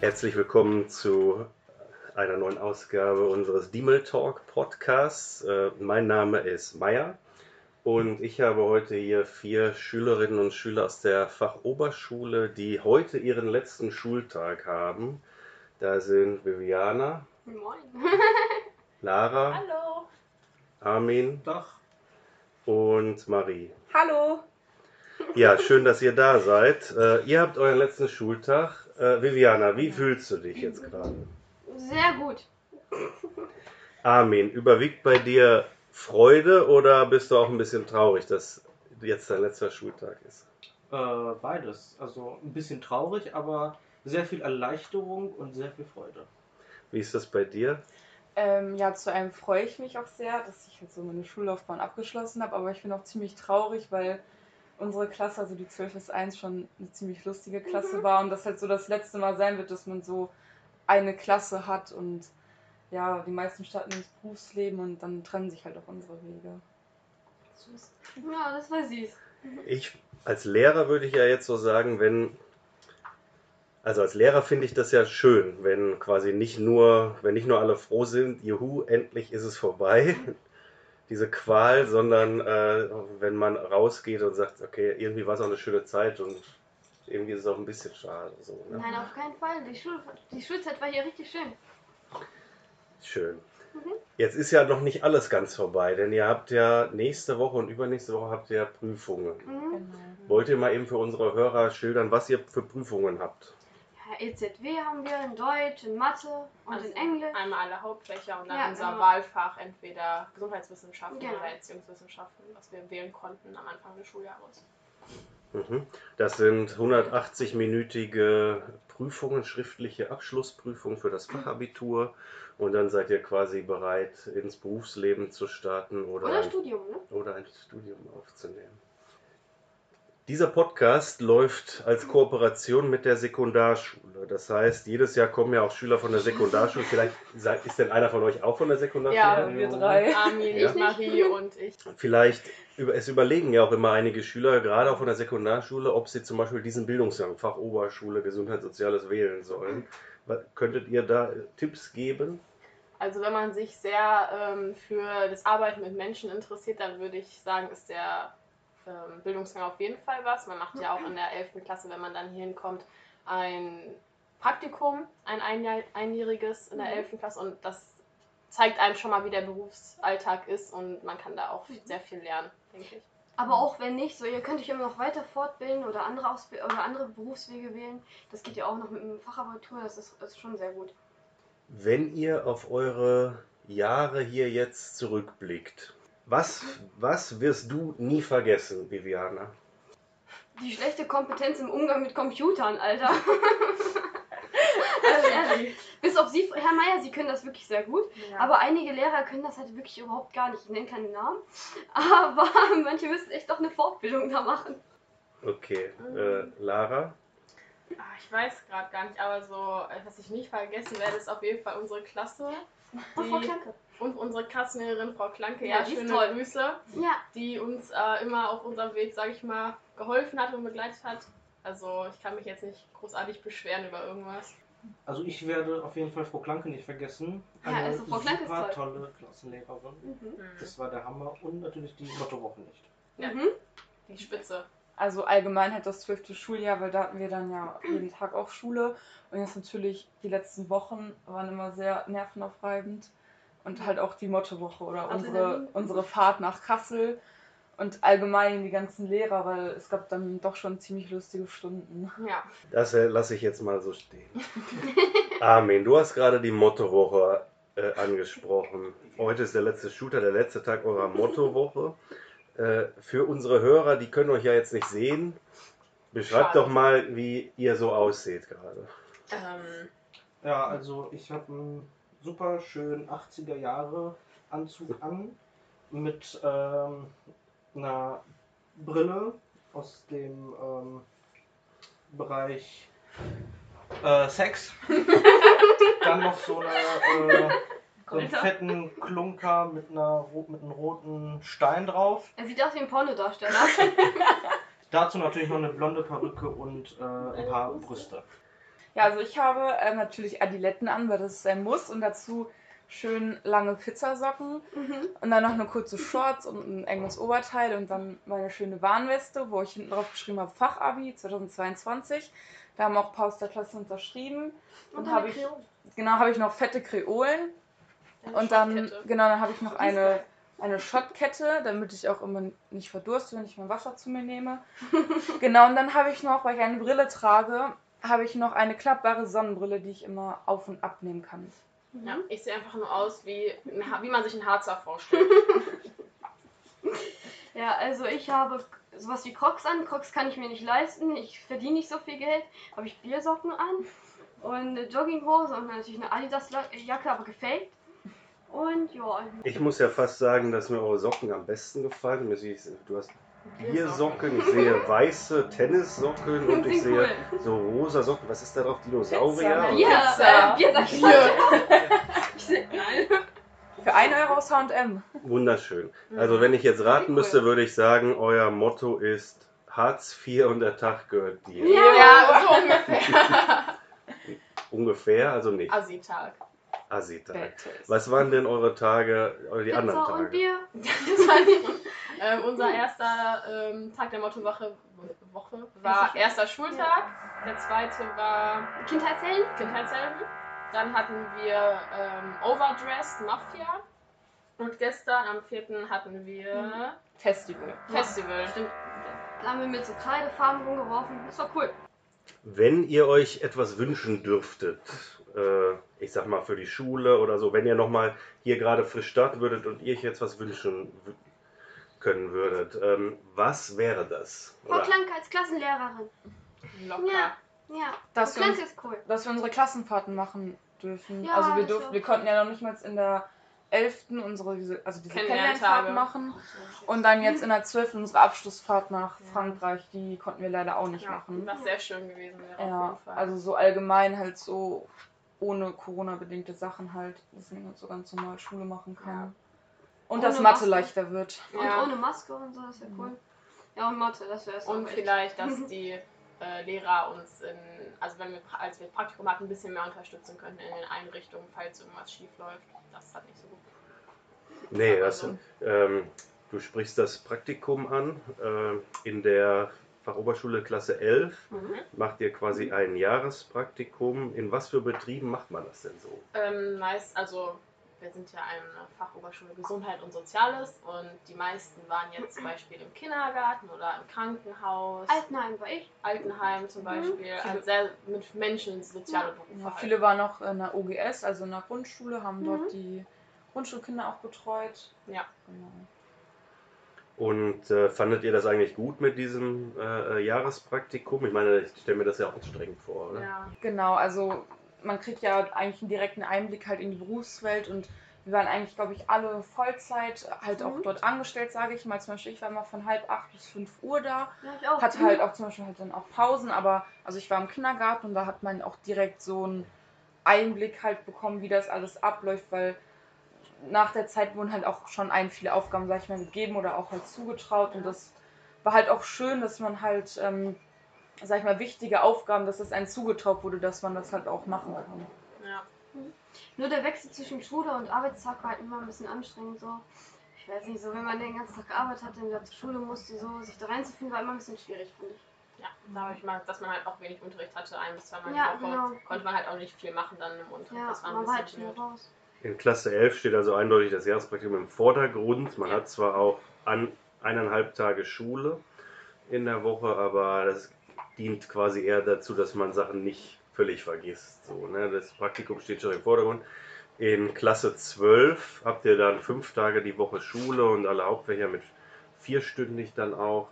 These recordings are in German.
Herzlich willkommen zu einer neuen Ausgabe unseres Diemel Talk Podcasts. Äh, mein Name ist Meier und ich habe heute hier vier Schülerinnen und Schüler aus der Fachoberschule, die heute ihren letzten Schultag haben. Da sind Viviana, Moin. Lara, Hallo. Armin Doch. und Marie. Hallo. Ja, schön, dass ihr da seid. Äh, ihr habt euren letzten Schultag. Äh, Viviana, wie fühlst du dich jetzt gerade? Sehr gut. Armin, überwiegt bei dir Freude oder bist du auch ein bisschen traurig, dass jetzt dein letzter Schultag ist? Äh, beides. Also ein bisschen traurig, aber sehr viel Erleichterung und sehr viel Freude. Wie ist das bei dir? Ähm, ja, zu einem freue ich mich auch sehr, dass ich jetzt so meine Schullaufbahn abgeschlossen habe, aber ich bin auch ziemlich traurig, weil unsere Klasse, also die 12 bis 1, schon eine ziemlich lustige Klasse war und das halt so das letzte Mal sein wird, dass man so eine Klasse hat und ja, die meisten starten ins Berufsleben und dann trennen sich halt auch unsere Wege. Ja, das war süß. Ich als Lehrer würde ich ja jetzt so sagen, wenn also als Lehrer finde ich das ja schön, wenn quasi nicht nur, wenn nicht nur alle froh sind, juhu, endlich ist es vorbei, diese Qual, sondern äh, wenn man rausgeht und sagt, okay, irgendwie war es auch eine schöne Zeit und irgendwie ist es auch ein bisschen schade. So, ne? Nein, auf keinen Fall. Die, Schul die Schulzeit war hier richtig schön. Schön. Mhm. Jetzt ist ja noch nicht alles ganz vorbei, denn ihr habt ja nächste Woche und übernächste Woche habt ihr ja Prüfungen. Mhm. Genau. Wollt ihr mal eben für unsere Hörer schildern, was ihr für Prüfungen habt? Ja, EZW haben wir in Deutsch, in Mathe und Also in Englisch. Einmal alle Hauptfächer und dann Ja, unser genau. Wahlfach, entweder Gesundheitswissenschaften Genau. oder Erziehungswissenschaften, was wir wählen konnten am Anfang des Schuljahres. Mhm. Das sind 180-minütige Prüfungen, schriftliche Abschlussprüfungen für das Fachabitur. Und dann seid ihr quasi bereit, ins Berufsleben zu starten oder, Oder Studium, ne? oder ein Studium aufzunehmen. Dieser Podcast läuft als Kooperation mit der Sekundarschule. Das heißt, jedes Jahr kommen ja auch Schüler von der Sekundarschule. Vielleicht ist denn einer von euch auch von der Sekundarschule? Ja, wir drei. Armin, Ja. ich, Marie und ich. Vielleicht, es überlegen ja auch immer einige Schüler, gerade auch von der Sekundarschule, ob sie zum Beispiel diesen Bildungsgang, Fachoberschule, Gesundheit, Soziales wählen sollen. Könntet ihr da äh, Tipps geben? Also wenn man sich sehr ähm, für das Arbeiten mit Menschen interessiert, dann würde ich sagen, ist der ähm, Bildungsgang auf jeden Fall was. Man macht ja auch in der 11. Klasse, wenn man dann hier hinkommt, ein Praktikum, ein einjähriges in der Mhm. 11. Klasse und das zeigt einem schon mal, wie der Berufsalltag ist und man kann da auch Mhm. sehr viel lernen, denke ich. Aber auch wenn nicht, so ihr könnt euch immer noch weiter fortbilden oder andere, Ausbi oder andere Berufswege wählen. Das geht ja auch noch mit dem Fachabitur, das ist, das ist schon sehr gut. Wenn ihr auf eure Jahre hier jetzt zurückblickt, was, was wirst du nie vergessen, Viviana? Die schlechte Kompetenz im Umgang mit Computern, Alter. also ehrlich. Bis auf Sie, Herr Meier, Sie können das wirklich sehr gut. Aber einige Lehrer können das halt wirklich überhaupt gar nicht. Ich nenne keinen Namen. Aber manche müssen echt doch eine Fortbildung da machen. Okay, äh, Lara? Ah, ich weiß gerade gar nicht, aber so, äh, was ich nicht vergessen werde, ist auf jeden Fall unsere Klasse. Und Frau Die- Klanke. Und unsere Klassenlehrerin Frau Klanke, Ja, ja, die ist schöne toll. Grüße, Ja, die uns äh, immer auf unserem Weg, sage ich mal, geholfen hat und begleitet hat. Also ich kann mich jetzt nicht großartig beschweren über irgendwas. Also ich werde auf jeden Fall Frau Klanke nicht vergessen. Ja, Eine also Frau Klanke ist super toll. tolle Klassenlehrerin. mhm. Das war der Hammer und natürlich die Mottowoche nicht. Ja. Mhm. Die Spitze. Also allgemein halt das zwölfte Schuljahr, weil da hatten wir dann ja jeden Tag auch Schule. Und jetzt natürlich die letzten Wochen waren immer sehr nervenaufreibend. Und halt auch die Mottowoche oder unsere, unsere Fahrt nach Kassel. Und allgemein die ganzen Lehrer, weil es gab dann doch schon ziemlich lustige Stunden. Ja. Das äh, lasse ich jetzt mal so stehen. Armin, du hast gerade die Mottowoche äh, angesprochen. Heute ist der letzte Shooter, der letzte Tag eurer Mottowoche. Äh, für unsere Hörer, die können euch ja jetzt nicht sehen. Beschreibt Schade. doch mal, wie ihr so aussieht gerade. Ähm, Ja, also ich habe einen super schönen 80er Jahre Anzug an mit ähm, einer Brille aus dem ähm, Bereich äh, Sex. Dann noch so, eine, äh, so einen fetten Klunker mit, einer, mit einem roten Stein drauf. Er sieht aus wie ein Pornodarsteller. Dazu natürlich noch eine blonde Perücke und äh, ein paar Brüste. Ja, also ich habe ähm, natürlich Adiletten an, weil das ist ein Muss und dazu schön lange Pizzasocken Mhm. und dann noch eine kurze Shorts und ein enges Oberteil und dann meine schöne Warnweste, wo ich hinten drauf geschrieben habe Fachabi 2022. Da haben auch ein paar aus der Klasse unterschrieben. Und Dann habe ich, genau, habe ich noch fette Kreolen Eine und dann, genau, dann habe ich noch eine, eine Schottkette, damit ich auch immer nicht verdurste, wenn ich mein Wasser zu mir nehme. genau, und dann habe ich noch, weil ich eine Brille trage, habe ich noch eine klappbare Sonnenbrille, die ich immer auf und abnehmen kann. Ja, ich sehe einfach nur aus, wie, ein wie man sich einen Harzer vorstellt. Ja, also ich habe sowas wie Crocs an. Crocs kann ich mir nicht leisten. Ich verdiene nicht so viel Geld. Habe ich Biersocken an und eine Jogginghose und natürlich eine Adidas-Jacke, aber gefaked. Und ja, Ich muss ja fast sagen, dass mir eure Socken am besten gefallen. Du hast Biersocken, ich sehe weiße Tennissocken und ich sehe cool. so rosa Socken. Was ist da drauf? Dinosaurier? Äh, Bier sag ich Bier. Ich seh, nein. Für 1 Euro aus H&M. Wunderschön. Also wenn ich jetzt raten Cool. müsste, würde ich sagen, euer Motto ist Hartz IV und der Tag gehört dir. Ja. Ja, so ungefähr. Ungefähr, also nicht. Assi-Tag. Assi-Tag. Bad taste. Was waren denn eure Tage, oder die Pizza anderen und Tage? Bier. Das war nicht, ähm, unser erster ähm, Tag der Mottowoche Woche war erster Schultag. Der zweite war Kindheitshelden. Kindheitshelden. Dann hatten wir ähm, Overdressed Mafia. Und gestern am vierten hatten wir Festival. Festival. Stimmt. Da haben wir mit so Kreidefarben rumgeworfen. Das war cool. Wenn ihr euch etwas wünschen dürftet, äh, ich sag mal für die Schule oder so, wenn ihr nochmal hier gerade frisch starten würdet und ihr euch jetzt was wünschen können würdet, ähm, was wäre das? Frau Klanke als Klassenlehrerin. Locker. Ja. Ja. Dass Frau wir, Klanke uns, ist cool. dass wir unsere Klassenfahrten machen dürfen. Ja, also wir das durften, wir konnten ja noch nicht mal in der 11. unsere also diese. Kennenlernfahrt machen. Und dann jetzt in der 12. unsere Abschlussfahrt nach Frankreich, die konnten wir leider auch nicht Ja, machen. was sehr schön gewesen wäre auf Ja, jeden Fall. also so allgemein halt so ohne Corona-bedingte Sachen halt, dass man so ganz normal Schule machen kann. Ja. Und Ohne dass Mathe Maske. leichter wird. Und Ja. ohne Maske und so, das wäre cool. Ja, und Mathe, das wäre Und vielleicht, dass die äh, Lehrer uns in, also wenn wir als wir Praktikum hatten, ein bisschen mehr unterstützen könnten in den Einrichtungen, falls irgendwas schief läuft. Das hat nicht so gut. nee, das, Also, ähm, du sprichst das Praktikum an. Äh, in der Fachoberschule Klasse 11 mhm. macht ihr quasi ein Jahrespraktikum. In was für Betrieben macht man das denn so? ähm, meist, also wir sind ja eine Fachoberschule Gesundheit und Soziales und die meisten waren jetzt zum Beispiel im Kindergarten oder im Krankenhaus, Altenheim war ich. Altenheim zum Mhm. Beispiel, also sehr mit Menschen in soziale Berufe. Ja, viele waren noch in der OGS, also in der Grundschule, haben Mhm. dort die Grundschulkinder auch betreut. Ja. Genau. Und äh, fandet ihr das eigentlich gut mit diesem äh, äh, Jahrespraktikum? Ich meine, ich stelle mir das ja auch anstrengend vor, oder? Ja. Genau, also man kriegt ja eigentlich einen direkten Einblick halt in die Berufswelt und wir waren eigentlich, glaube ich, alle Vollzeit halt auch Mhm. dort angestellt, sage ich mal. Zum Beispiel, ich war immer von halb acht bis fünf Uhr da. Ja, ich auch. Hatte halt auch zum Beispiel halt dann auch Pausen, aber also ich war im Kindergarten und da hat man auch direkt so einen Einblick halt bekommen, wie das alles abläuft, weil nach der Zeit wurden halt auch schon ein viele Aufgaben, sag ich mal, gegeben oder auch halt zugetraut und das war halt auch schön, dass man halt, ähm, sag ich mal, wichtige Aufgaben, dass es einem zugetraut wurde, dass man das halt auch machen kann. ja. Nur der Wechsel zwischen Schule und Arbeitstag war halt immer ein bisschen anstrengend. So. Ich weiß nicht, so wenn man den ganzen Tag gearbeitet hat und wieder zur Schule musste, so sich da reinzufinden, war immer ein bisschen schwierig, finde ich. Ja, da habe ich mal, dass man halt auch wenig Unterricht hatte, ein bis zweimal Ja, die Woche, genau. konnte man halt auch nicht viel machen dann im Unterricht. Ja, das war ein man war halt bisschen schnell raus. In Klasse 11 steht also eindeutig das Jahrespraktikum im Vordergrund. Man hat zwar auch an eineinhalb Tage Schule in der Woche, aber das dient quasi eher dazu, dass man Sachen nicht völlig vergisst. So, ne? Das Praktikum steht schon im Vordergrund. In Klasse 12 habt ihr dann fünf Tage die Woche Schule und alle Hauptfächer mit vierstündig dann auch.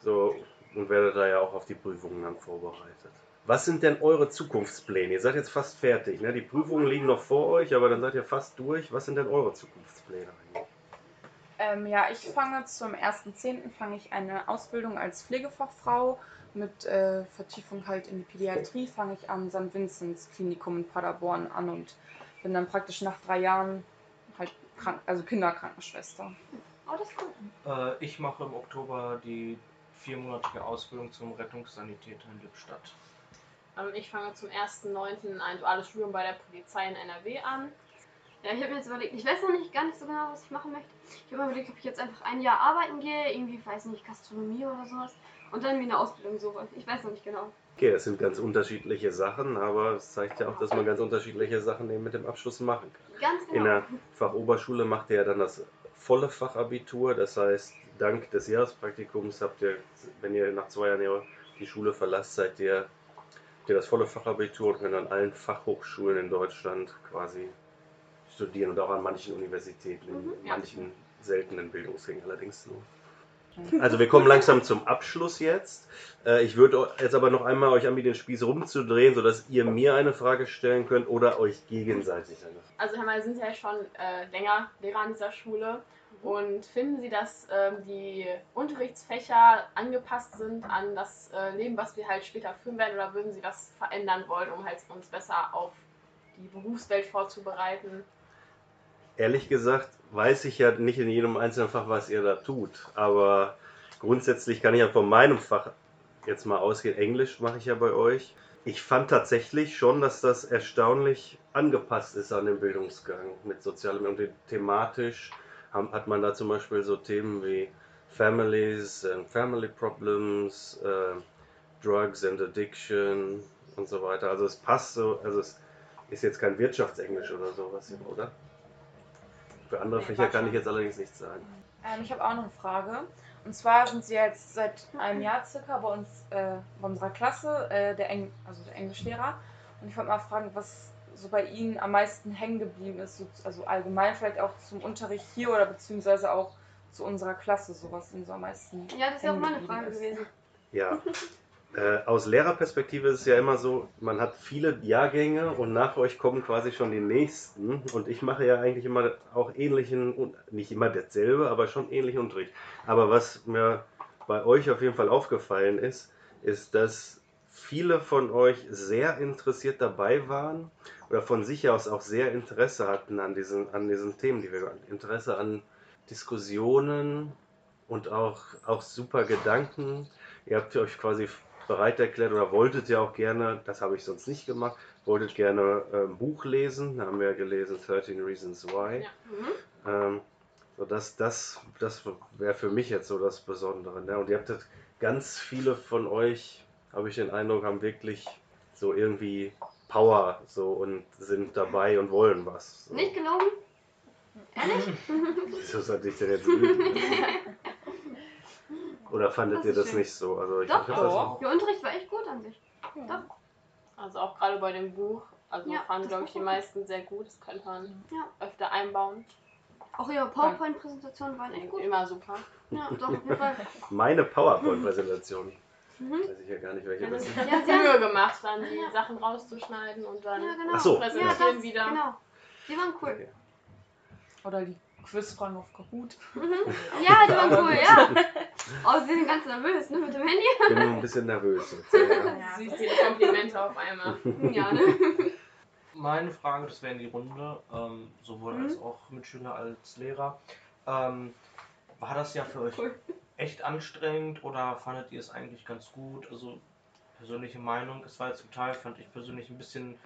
So, und werdet da ja auch auf die Prüfungen dann vorbereitet. Was sind denn eure Zukunftspläne? Ihr seid jetzt fast fertig. Ne? Die Prüfungen liegen noch vor euch, aber dann seid ihr fast durch. Was sind denn eure Zukunftspläne eigentlich? Ähm, ja, ich fange zum 1.10. fange ich eine Ausbildung als Pflegefachfrau mit äh, Vertiefung halt in die Pädiatrie, fange ich am St. Vinzenz Klinikum in Paderborn an und bin dann praktisch nach drei Jahren halt krank, also Kinderkrankenschwester. Oh, das ist cool. Äh, ich mache im Oktober die viermonatige Ausbildung zum Rettungssanitäter in Lippstadt. Ähm, ich fange zum 1.9. ein duales Studium bei der Polizei in NRW an. Ja, ich habe mir jetzt überlegt, ich weiß noch nicht gar nicht so genau, was ich machen möchte. Ich habe mir überlegt, ob ich jetzt einfach ein Jahr arbeiten gehe, irgendwie, weiß nicht, Gastronomie oder sowas. Und dann wie eine Ausbildung suche. Ich weiß noch nicht genau. Okay, das sind ganz unterschiedliche Sachen, aber es zeigt ja auch, dass man ganz unterschiedliche Sachen eben mit dem Abschluss machen kann. Ganz genau. In der Fachoberschule macht ihr ja dann das volle Fachabitur, das heißt, dank des Jahrespraktikums habt ihr, wenn ihr nach zwei Jahren die Schule verlasst, seid ihr, habt ihr das volle Fachabitur und könnt an allen Fachhochschulen in Deutschland quasi studieren und auch an manchen Universitäten, in Mhm, ja. manchen seltenen Bildungsgängen allerdings nur. Also wir kommen langsam zum Abschluss jetzt. Äh, Ich würde jetzt aber noch einmal euch anbieten, den Spieß rumzudrehen, sodass ihr mir eine Frage stellen könnt oder euch gegenseitig eine. Also Herr May, sind ja schon äh, länger Lehrer an dieser Schule. Und finden Sie, dass ähm, die Unterrichtsfächer angepasst sind an das äh, Leben, was wir halt später führen werden? Oder würden Sie das verändern wollen, um halt uns besser auf die Berufswelt vorzubereiten? Ehrlich gesagt weiß ich ja nicht in jedem einzelnen Fach, was ihr da tut. Aber grundsätzlich kann ich ja von meinem Fach jetzt mal ausgehen. Englisch mache ich ja bei euch. Ich fand tatsächlich schon, dass das erstaunlich angepasst ist an den Bildungsgang mit sozialem und thematisch hat man da zum Beispiel so Themen wie Families and Family Problems, äh, Drugs and Addiction und so weiter. Also es passt so, also es ist jetzt kein Wirtschaftsenglisch oder sowas, oder? Für andere Nee, Fächer kann ich jetzt allerdings nichts sagen. Ähm, ich habe auch noch eine Frage. Und zwar sind Sie jetzt seit einem Jahr circa bei uns, äh, bei unserer Klasse, äh, der, Eng also der Englischlehrer. Und ich wollte mal fragen, was so bei Ihnen am meisten hängen geblieben ist, so, also allgemein vielleicht auch zum Unterricht hier oder beziehungsweise auch zu unserer Klasse, so was Ihnen so am meisten Ja, das ist ja auch meine Frage ist. gewesen. Ja. Äh, aus Lehrerperspektive ist es ja immer so, man hat viele Jahrgänge und nach euch kommen quasi schon die nächsten. Und ich mache ja eigentlich immer auch ähnlichen, nicht immer dasselbe, aber schon ähnlichen Unterricht. Aber was mir bei euch auf jeden Fall aufgefallen ist, ist, dass viele von euch sehr interessiert dabei waren oder von sich aus auch sehr Interesse hatten an diesen, an diesen Themen, die wir Interesse an Diskussionen und auch, auch super Gedanken. Ihr habt euch quasi bereit erklärt oder wolltet ja auch gerne, das habe ich sonst nicht gemacht, wolltet gerne äh, ein Buch lesen. Da haben wir ja gelesen 13 Reasons Why. Ja. Mhm. Ähm, so das das, das wäre für mich jetzt so das Besondere. Ne? Und ihr habt jetzt ganz viele von euch, habe ich den Eindruck, haben wirklich so irgendwie Power so und sind dabei und wollen was. So. Nicht gelogen? Ehrlich? Wieso sollte ich denn jetzt lügen? Oder fandet Das ihr das schön. nicht so? Also ich Doch, doch. das Der Unterricht war echt gut an sich. Doch. Also auch gerade bei dem Buch. Also Ja, fanden, glaube ich, die gut. meisten sehr gut. Das könnte man Ja. öfter einbauen. Auch ihre PowerPoint-Präsentationen waren echt gut. Immer super. Ja, doch, auf jeden Fall. meine PowerPoint-Präsentation. Mhm. Weiß ich ja gar nicht, welche das ist. Ja, sie haben- Mühe gemacht, dann die Ja. Sachen rauszuschneiden und dann Ja, genau. So. präsentieren Ja, das, wieder. genau. Die waren cool. Okay. Oder die Quizfragen auf Kahoot. Mhm. Ja, die waren cool, ja. Oh, sie sind ganz nervös, ne, mit dem Handy. Ich bin ein bisschen nervös jetzt. Ja, ja. Siehst die Komplimente auf einmal. Ja, ne? Meine Frage, das wäre in die Runde, ähm, sowohl Mhm. als auch Mitschüler als Lehrer. Ähm, war das ja für euch Cool. echt anstrengend oder fandet ihr es eigentlich ganz gut? Also persönliche Meinung, es war jetzt zum Teil, fand ich persönlich ein bisschen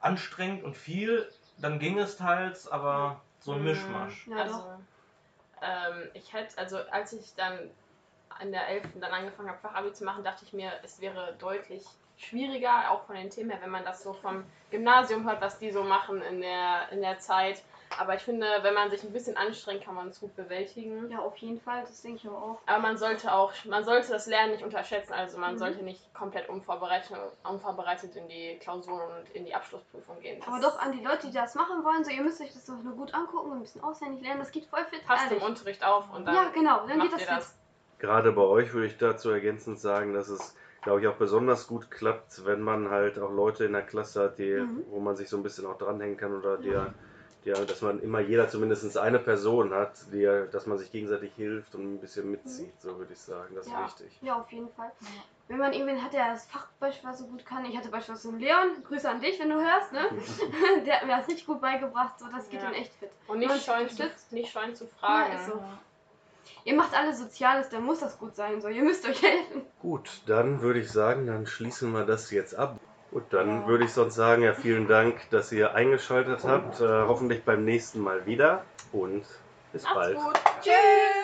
anstrengend und viel. Dann ging es teils, aber so ein. Mischmasch. Ja, also, ähm, ich hätte, also als ich dann in der 11. dann angefangen habe, Fachabi zu machen, dachte ich mir, es wäre deutlich schwieriger, auch von den Themen her, wenn man das so vom Gymnasium hört, was die so machen in der, in der Zeit. Aber ich finde, wenn man sich ein bisschen anstrengt, kann man es gut bewältigen. Ja, auf jeden Fall, das denke ich aber auch. Aber man sollte auch, man sollte das Lernen nicht unterschätzen. Also man Mhm. sollte nicht komplett unvorbereitet, unvorbereitet in die Klausuren und in die Abschlussprüfung gehen. Das Aber doch an die Leute, die das machen wollen, so ihr müsst euch das doch nur gut angucken und ein bisschen auswendig lernen. Das geht voll fit. passt im. Unterricht auf und dann Ja, genau, dann macht geht das ihr fit. das. Gerade bei euch würde ich dazu ergänzend sagen, dass es, glaube ich, auch besonders gut klappt, wenn man halt auch Leute in der Klasse hat, die, Mhm. wo man sich so ein bisschen auch dranhängen kann oder die, die, dass man immer jeder zumindest eine Person hat, die, dass man sich gegenseitig hilft und ein bisschen mitzieht, so würde ich sagen. Das ist Ja. wichtig. Ja, auf jeden Fall. Ja. Wenn man irgendwen hat, der das Fach beispielsweise gut kann. Ich hatte beispielsweise einen Leon, Grüße an dich, wenn du hörst, ne? Der hat mir das richtig gut beigebracht, so das geht Ja. dann echt fit. Und nicht scheuen, zu, nicht scheuen zu fragen. Ja, so. Ihr macht alles Soziales, dann muss das gut sein, so. Ihr müsst euch helfen. Gut, dann würde ich sagen, dann schließen wir das jetzt ab. Gut, dann würde ich sonst sagen, ja, vielen Dank, dass ihr eingeschaltet habt. Äh, hoffentlich beim nächsten Mal wieder und bis Macht's bald. gut. Tschüss!